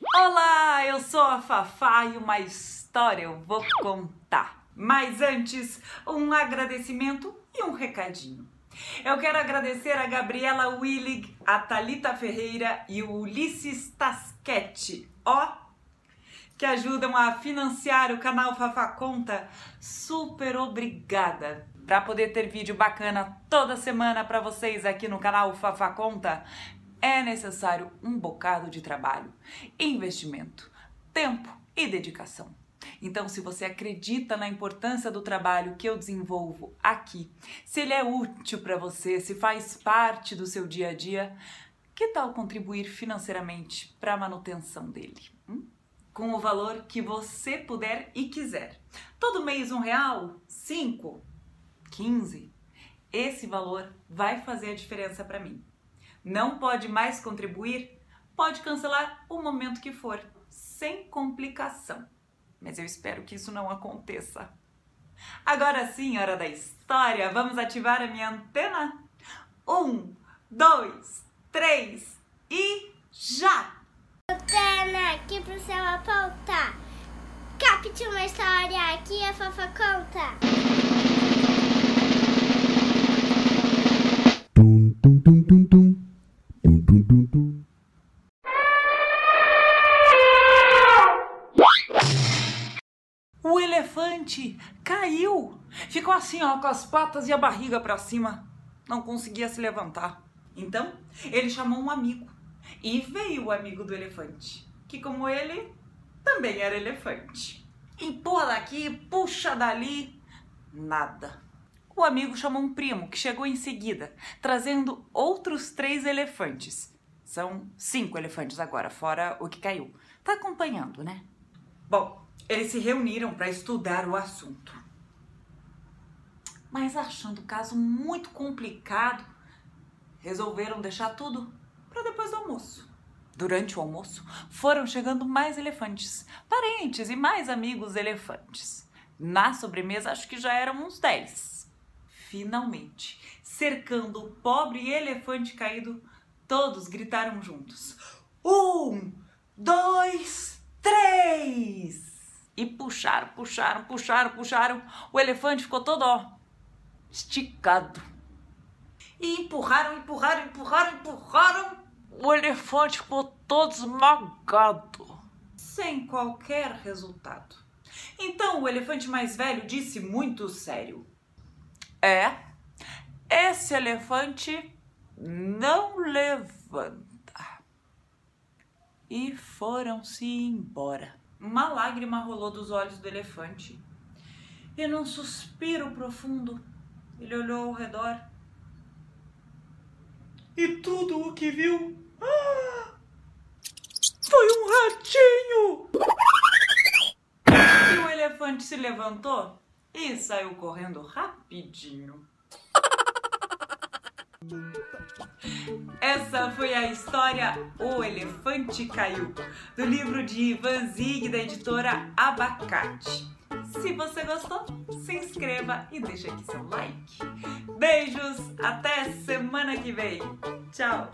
Olá, eu sou a Fafá e uma história eu vou contar. Mas antes, um agradecimento e um recadinho. Eu quero agradecer a Gabriela Willig, a Talita Ferreira e o Ulisses Tasquete, ó, que ajudam a financiar o canal Fafá Conta. Super obrigada! Para poder ter vídeo bacana toda semana para vocês aqui no canal Fafá Conta, é necessário um bocado de trabalho, investimento, tempo e dedicação. Então, se você acredita na importância do trabalho que eu desenvolvo aqui, se ele é útil para você, se faz parte do seu dia a dia, que tal contribuir financeiramente para a manutenção dele? Hum? Com o valor que você puder e quiser. Todo mês um real? Cinco? Quinze? Esse valor vai fazer a diferença para mim. Não pode mais contribuir? Pode cancelar o momento que for, sem complicação. Mas eu espero que isso não aconteça. Agora sim, hora da história. Vamos ativar a minha antena? Um, dois, três e já! Antena aqui pro céu apontar. Capte uma história aqui a Fofa conta. Elefante caiu. Ficou assim, ó, com as patas e a barriga para cima. Não conseguia se levantar. Então, ele chamou um amigo. E veio o amigo do elefante, que como ele, também era elefante. Empurra daqui, puxa dali, nada. O amigo chamou um primo, que chegou em seguida, trazendo outros três elefantes. São cinco elefantes agora, fora o que caiu. Tá acompanhando, né? Bom, eles se reuniram para estudar o assunto. Mas achando o caso muito complicado, resolveram deixar tudo para depois do almoço. Durante o almoço, foram chegando mais elefantes, parentes e mais amigos elefantes. Na sobremesa, acho que já eram uns dez. Finalmente, cercando o pobre elefante caído, todos gritaram juntos: Um, dois, três! E puxaram, puxaram, puxaram, puxaram. O elefante ficou todo, ó, esticado. E empurraram, empurraram, empurraram, empurraram. O elefante ficou todo esmagado. Sem qualquer resultado. Então o elefante mais velho disse muito sério: É, esse elefante não levanta. E foram-se embora. Uma lágrima rolou dos olhos do elefante. E num suspiro profundo, ele olhou ao redor. E tudo o que viu ah, foi um ratinho! E o elefante se levantou e saiu correndo rapidinho. Essa foi a história O Elefante Caiu, do livro de Ivan Zig, da editora Abacate. Se você gostou, se inscreva e deixa aqui seu like. Beijos, até semana que vem. Tchau!